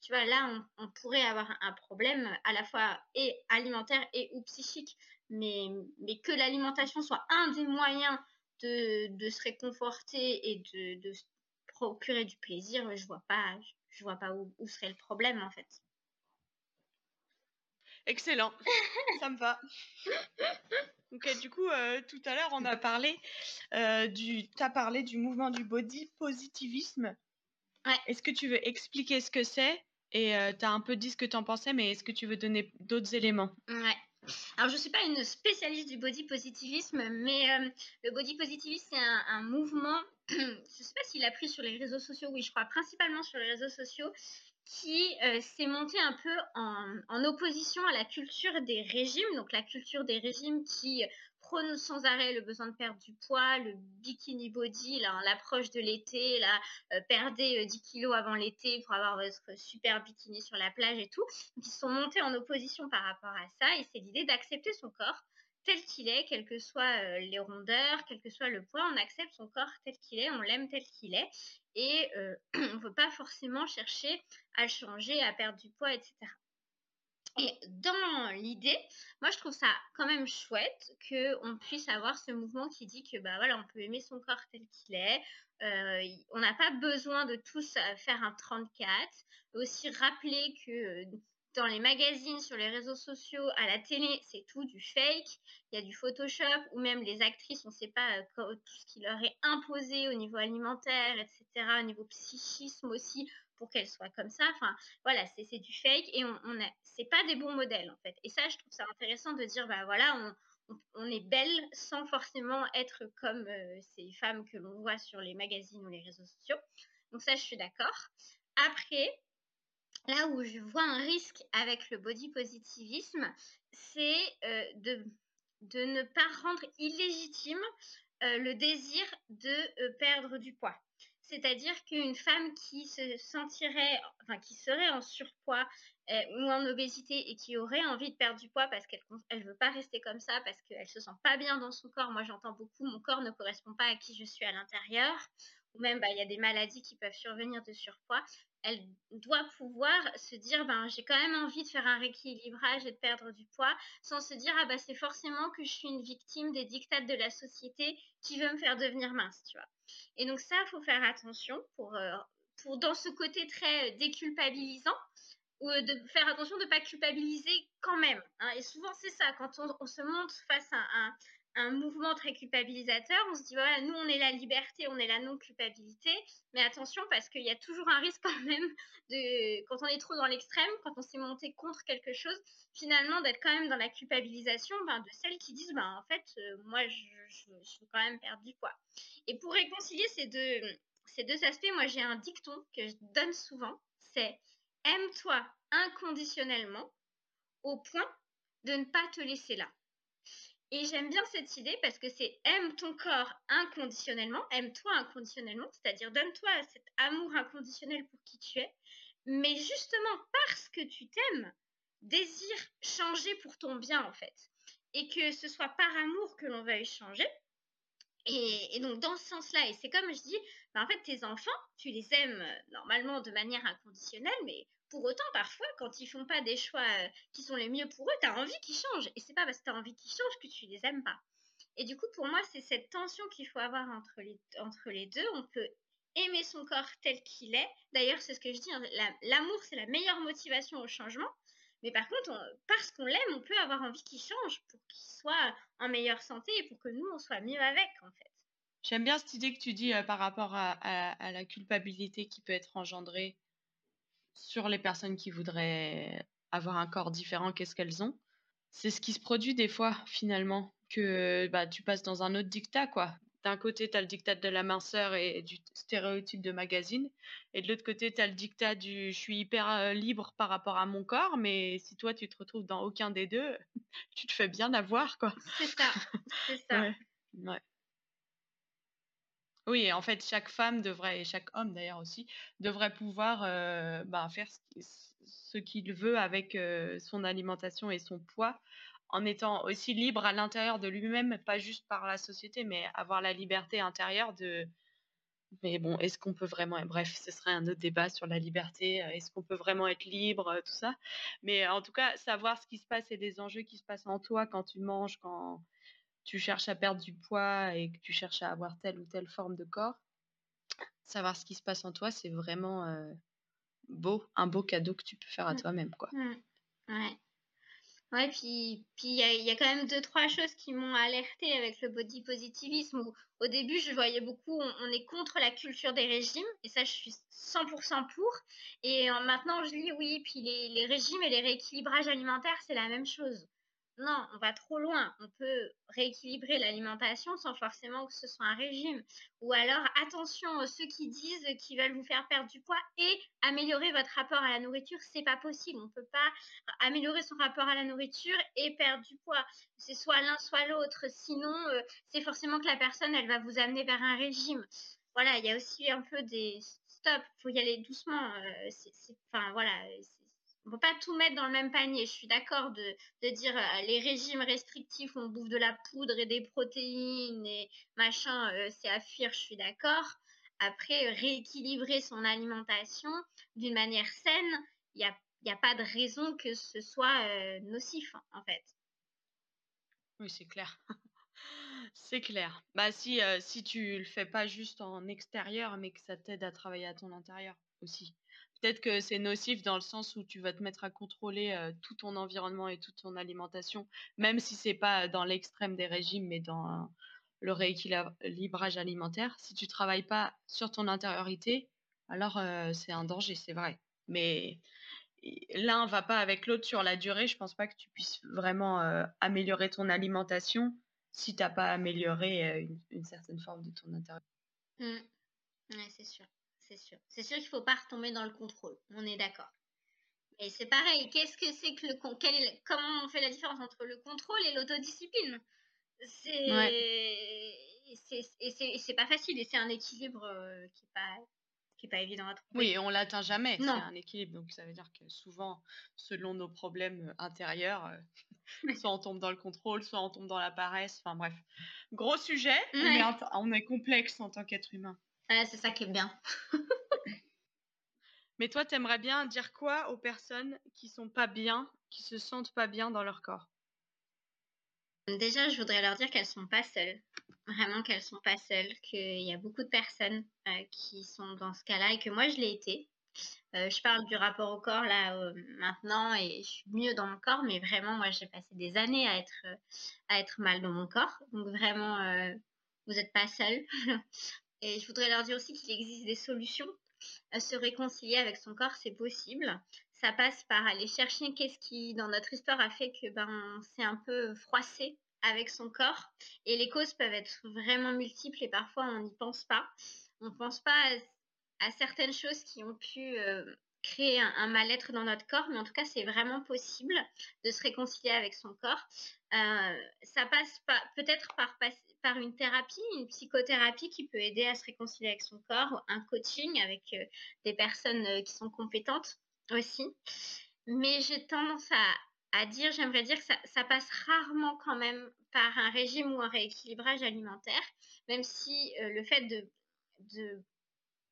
Speaker 3: tu vois, là, on, pourrait avoir un problème à la fois et alimentaire et ou psychique. Mais, mais que l'alimentation soit un des moyens de, de se réconforter et de, de, procurer du plaisir, je vois pas, je vois pas où, où serait le problème en fait.
Speaker 2: Excellent, ça me va. Ok, du coup, euh, tout à l'heure, on a parlé euh, du, as parlé du mouvement du body positivisme.
Speaker 3: Ouais.
Speaker 2: Est-ce que tu veux expliquer ce que c'est? Et euh, tu as un peu dit ce que tu en pensais, mais est-ce que tu veux donner d'autres éléments?
Speaker 3: Ouais. Alors, je ne suis pas une spécialiste du body positivisme, mais euh, le body positivisme, c'est un, mouvement, je ne sais pas s'il a pris sur les réseaux sociaux, oui, je crois principalement sur les réseaux sociaux, qui euh, s'est monté un peu en, opposition à la culture des régimes, donc la culture des régimes qui prône sans arrêt le besoin de perdre du poids, le bikini body, l'approche de l'été, là, euh, perdez 10 euh, kilos avant l'été pour avoir votre super bikini sur la plage et tout. Ils sont montés en opposition par rapport à ça et c'est l'idée d'accepter son corps tel qu'il est, quelles que soient euh, les rondeurs, quel que soit le poids, on accepte son corps tel qu'il est, on l'aime tel qu'il est et on ne veut pas forcément chercher à le changer, à perdre du poids, etc. Et dans l'idée, moi je trouve ça quand même chouette qu'on puisse avoir ce mouvement qui dit que bah voilà, on peut aimer son corps tel qu'il est. Euh, on n'a pas besoin de tous euh, faire un 34. Aussi rappeler que euh, dans les magazines, sur les réseaux sociaux, à la télé, c'est tout du fake. Il y a du Photoshop ou même les actrices, on ne sait pas tout ce qui leur est imposé au niveau alimentaire, etc., au niveau psychisme aussi pour qu'elle soit comme ça. Enfin, voilà, c'est du fake et on, on c'est pas des bons modèles en fait. Et ça, je trouve ça intéressant de dire, bah voilà, on, est belle sans forcément être comme euh, ces femmes que l'on voit sur les magazines ou les réseaux sociaux. Donc ça, je suis d'accord. Après, là où je vois un risque avec le body positivisme, c'est euh, de, de ne pas rendre illégitime euh, le désir de perdre du poids. C'est-à-dire qu'une femme qui se sentirait, enfin qui serait en surpoids euh, ou en obésité et qui aurait envie de perdre du poids parce qu'elle ne veut pas rester comme ça, parce qu'elle se sent pas bien dans son corps. Moi, j'entends beaucoup, mon corps ne correspond pas à qui je suis à l'intérieur. Ou même, bah, il y a des maladies qui peuvent survenir de surpoids. Elle doit pouvoir se dire, ben, j'ai quand même envie de faire un rééquilibrage et de perdre du poids, sans se dire, ah bah, c'est forcément que je suis une victime des dictates de la société qui veut me faire devenir mince. Et donc ça, faut faire attention pour, euh, dans ce côté très déculpabilisant, ou euh, de faire attention de ne pas culpabiliser quand même. Hein. Et souvent, c'est ça, quand on, se montre face à un, un, mouvement très culpabilisateur, on se dit, voilà, nous, on est la liberté, on est la non-culpabilité, mais attention, parce qu'il y a toujours un risque quand même, de, quand on est trop dans l'extrême, quand on s'est monté contre quelque chose, finalement, d'être quand même dans la culpabilisation ben, de celles qui disent, ben, en fait, moi, je, je, je veux quand même perdre du poids. Et pour réconcilier ces deux, ces deux aspects, moi j'ai un dicton que je donne souvent, c'est aime-toi inconditionnellement au point de ne pas te laisser là. Et j'aime bien cette idée parce que c'est aime ton corps inconditionnellement, aime-toi inconditionnellement, c'est-à-dire donne-toi cet amour inconditionnel pour qui tu es, mais justement parce que tu t'aimes, désire changer pour ton bien en fait. Et que ce soit par amour que l'on va changer, et, donc, dans ce sens-là, et c'est comme je dis, bah, en fait, tes enfants, tu les aimes euh, normalement de manière inconditionnelle, mais pour autant, parfois, quand ils font pas des choix euh, qui sont les mieux pour eux, tu as envie qu'ils changent. Et c'est pas parce que tu envie qu'ils changent que tu les aimes pas. Et du coup, pour moi, c'est cette tension qu'il faut avoir entre les, entre les deux. On peut aimer son corps tel qu'il est. D'ailleurs, c'est ce que je dis, hein, l'amour, c'est la meilleure motivation au changement. Mais par contre, parce qu'on l'aime, on peut avoir envie qu'il change pour qu'il soit en meilleure santé et pour que nous, on soit mieux avec, en fait.
Speaker 2: J'aime bien cette idée que tu dis euh, par rapport à, la culpabilité qui peut être engendrée sur les personnes qui voudraient avoir un corps différent qu'est-ce qu'elles ont. C'est ce qui se produit des fois, finalement, que bah, tu passes dans un autre dictat, quoi d'un côté, tu as le dictat de la minceur et du stéréotype de magazine, et de l'autre côté, tu as le dictat du je suis hyper euh, libre par rapport à mon corps, mais si toi, tu te retrouves dans aucun des deux, tu te fais bien avoir, quoi.
Speaker 3: C'est ça, c'est ça.
Speaker 2: ouais. Oui, en fait, chaque femme devrait, et chaque homme d'ailleurs aussi, devrait pouvoir euh, bah, faire ce qu'il veut avec euh, son alimentation et son poids en étant aussi libre à l'intérieur de lui-même, pas juste par la société, mais avoir la liberté intérieure de. Mais bon, est-ce qu'on peut vraiment. Bref, ce serait un autre débat sur la liberté. Euh, est-ce qu'on peut vraiment être libre, tout ça. Mais en tout cas, savoir ce qui se passe et des enjeux qui se passent en toi quand tu manges, quand tu cherches à perdre du poids et que tu cherches à avoir telle ou telle forme de corps, savoir ce qui se passe en toi, c'est vraiment euh, beau, un beau cadeau que tu peux faire à mmh. toi-même, quoi.
Speaker 3: Mmh. Ouais. Ouais, puis puis il y a, y a, quand même deux trois choses qui m'ont alerté avec le body positivisme. Où, au début, je voyais beaucoup, on, est contre la culture des régimes, et ça, je suis 100% pour. Et maintenant, je lis oui, puis les, les régimes et les rééquilibrages alimentaires, c'est la même chose non, on va trop loin. On peut rééquilibrer l'alimentation sans forcément que ce soit un régime. Ou alors, attention, ceux qui disent qu'ils veulent vous faire perdre du poids et améliorer votre rapport à la nourriture, c'est pas possible. On peut pas améliorer son rapport à la nourriture et perdre du poids. C'est soit l'un, soit l'autre. Sinon, euh, c'est forcément que la personne, elle va vous amener vers un régime. Voilà, il y a aussi un peu des stop. Faut y aller doucement. Euh, enfin voilà on peut pas tout mettre dans le même panier. Je suis d'accord de, dire euh, les régimes restrictifs, on bouffe de la poudre et des protéines et machin, euh, c'est à fuir, je suis d'accord. Après, rééquilibrer son alimentation d'une manière saine, il n'y a, pas de raison que ce soit euh, nocif, en fait.
Speaker 2: Oui, c'est clair. c'est clair. Bah si, si tu le fais pas juste en extérieur, mais que ça t'aide à travailler à ton intérieur aussi peut-être que c'est nocif dans le sens où tu vas te mettre à contrôler tout ton environnement et toute ton alimentation, même si c'est pas dans l'extrême des régimes, mais dans le rééquilibrage alimentaire. Si tu travailles pas sur ton intériorité, alors c'est un danger, c'est vrai. Mais l'un va pas avec l'autre sur la durée. Je pense pas que tu puisses vraiment améliorer ton alimentation si tu n'as pas amélioré une, certaine forme de ton intérieur.
Speaker 3: Mmh. c'est sûr c'est sûr. C'est sûr qu'il ne faut pas retomber dans le contrôle. On est d'accord. Et c'est pareil. Qu'est-ce que c'est que le comment on fait la différence entre le contrôle et l'autodiscipline? C'est c'est pas facile et c'est un équilibre euh, qui n'est pas qui est pas évident à trouver.
Speaker 2: Oui, on l'atteint jamais. C'est un équilibre. Donc ça veut dire que souvent, selon nos problèmes intérieurs, euh, soit on tombe dans le contrôle, soit on tombe dans la paresse. Enfin bref, gros sujet. on est complexe en tant qu'être humain
Speaker 3: c'est ça qui est bien.
Speaker 2: Mais toi, t'aimerais bien dire quoi aux personnes qui sont pas bien, qui se sentent pas bien dans leur corps?
Speaker 3: Déjà, je voudrais leur dire qu'elles sont pas seules. Vraiment qu'elles sont pas seules, qu'il y a beaucoup de personnes euh, qui sont dans ce cas-là et que moi, je l'ai été. Euh, je parle du rapport au corps là euh, maintenant et je suis mieux dans mon corps, mais vraiment, moi, j'ai passé des années à être, à être mal dans mon corps. Donc vraiment, vous n'êtes pas seules. Et je voudrais leur dire aussi qu'il existe des solutions. Se réconcilier avec son corps, c'est possible. Ça passe par aller chercher qu'est-ce qui, dans notre histoire, a fait que ben, c'est un peu froissé avec son corps. Et les causes peuvent être vraiment multiples et parfois on n'y pense pas. On ne pense pas à, certaines choses qui ont pu euh, créer un, mal-être dans notre corps, mais en tout cas, c'est vraiment possible de se réconcilier avec son corps. Euh, ça passe peut-être par, une thérapie, une psychothérapie qui peut aider à se réconcilier avec son corps, un coaching avec euh, des personnes euh, qui sont compétentes aussi. Mais j'ai tendance à, dire, j'aimerais dire que ça, passe rarement quand même par un régime ou un rééquilibrage alimentaire, même si le fait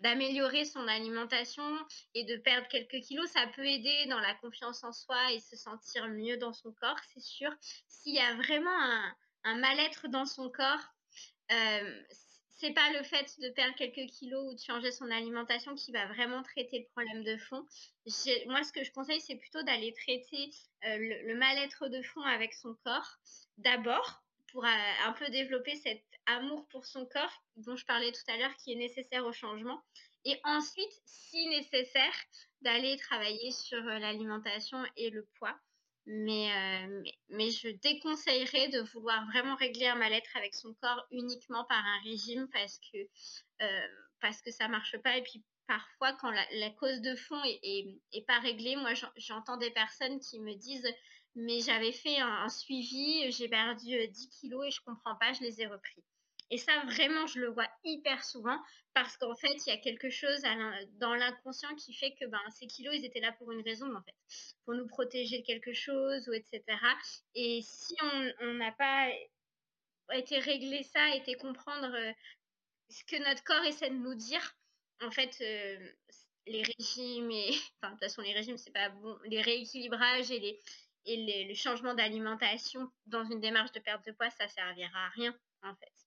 Speaker 3: d'améliorer son alimentation et de perdre quelques kilos, ça peut aider dans la confiance en soi et se sentir mieux dans son corps, c'est sûr. S'il y a vraiment un, mal-être dans son corps, euh, c'est pas le fait de perdre quelques kilos ou de changer son alimentation qui va vraiment traiter le problème de fond. Moi, ce que je conseille, c'est plutôt d'aller traiter euh, le mal-être de fond avec son corps d'abord pour un peu développer cet amour pour son corps dont je parlais tout à l'heure qui est nécessaire au changement. Et ensuite, si nécessaire, d'aller travailler sur euh, l'alimentation et le poids. Mais, euh, mais, je déconseillerais de vouloir vraiment régler un mal-être avec son corps uniquement par un régime parce que, euh, parce ça marche pas. Et puis parfois, quand la, cause de fond est, est pas réglée, moi j'entends des personnes qui me disent mais j'avais fait un, suivi, j'ai perdu 10 euh, kilos et je comprends pas, je les ai repris. Et ça, vraiment, je le vois hyper souvent parce qu'en fait, il y a quelque chose dans l'inconscient qui fait que ben, ces kilos, ils étaient là pour une raison, en fait, pour nous protéger de quelque chose, ou etc. Et si on n'a pas été régler ça, été comprendre euh, ce que notre corps essaie de nous dire, en fait, euh, les régimes et enfin de toute façon les régimes c'est pas bon, les rééquilibrages et les et les, le changement d'alimentation dans une démarche de perte de poids, ça servira à rien en fait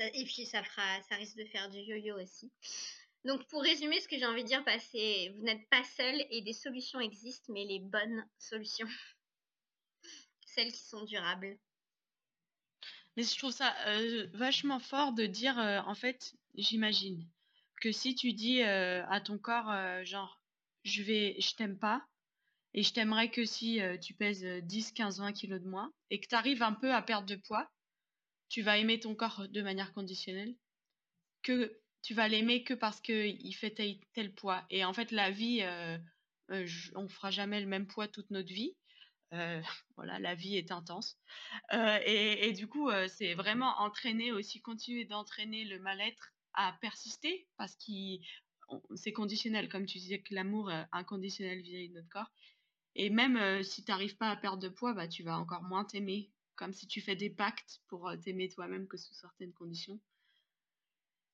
Speaker 3: et puis ça fera, ça risque de faire du yo-yo aussi. Donc pour résumer, ce que j'ai envie de dire, bah, c'est vous n'êtes pas seul et des solutions existent, mais les bonnes solutions, celles qui sont durables.
Speaker 2: Mais je trouve ça euh, vachement fort de dire, euh, en fait, j'imagine que si tu dis euh, à ton corps, genre, je vais, je t'aime pas, et je t'aimerais que si tu pèses 10, 15, 20 kilos de moins, et que tu arrives un peu à perdre de poids, tu vas aimer ton corps de manière conditionnelle, que tu vas l'aimer que parce qu'il fait tel, poids. Et en fait, la vie, euh, euh, on fera jamais le même poids toute notre vie. Euh, voilà, la vie est intense. Et, du coup, c'est vraiment entraîner aussi, continuer d'entraîner le mal-être à persister parce que c'est conditionnel, comme tu disais que l'amour inconditionnel vis-à-vis de notre corps. Et même si tu n'arrives pas à perdre de poids, bah, tu vas encore moins t'aimer comme si tu fais des pactes pour euh, t'aimer toi-même que sous certaines conditions.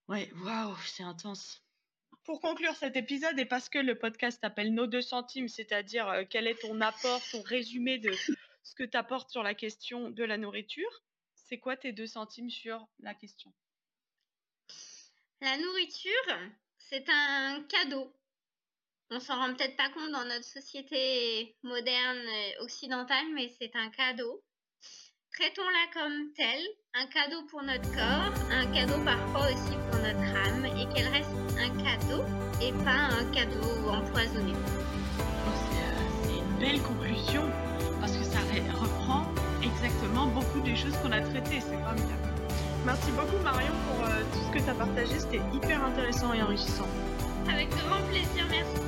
Speaker 2: Ouais, waouh, c'est intense. Pour conclure cet épisode, et parce que le podcast s'appelle Nos deux centimes, c'est-à-dire euh, quel est ton apport, ton résumé de ce que tu apportes sur la question de la nourriture, c'est quoi tes deux centimes sur la question?
Speaker 3: La nourriture, c'est un cadeau. On s'en rend peut-être pas compte dans notre société moderne occidentale, mais c'est un cadeau. Traitons-la comme telle, un cadeau pour notre corps, un cadeau parfois aussi pour notre âme, et qu'elle reste un cadeau et pas un cadeau empoisonné.
Speaker 2: C'est une belle conclusion, parce que ça reprend exactement beaucoup des choses qu'on a traitées, c'est formidable. Merci beaucoup Marion pour euh, tout ce que tu as partagé, c'était hyper intéressant et enrichissant.
Speaker 3: Avec grand plaisir, merci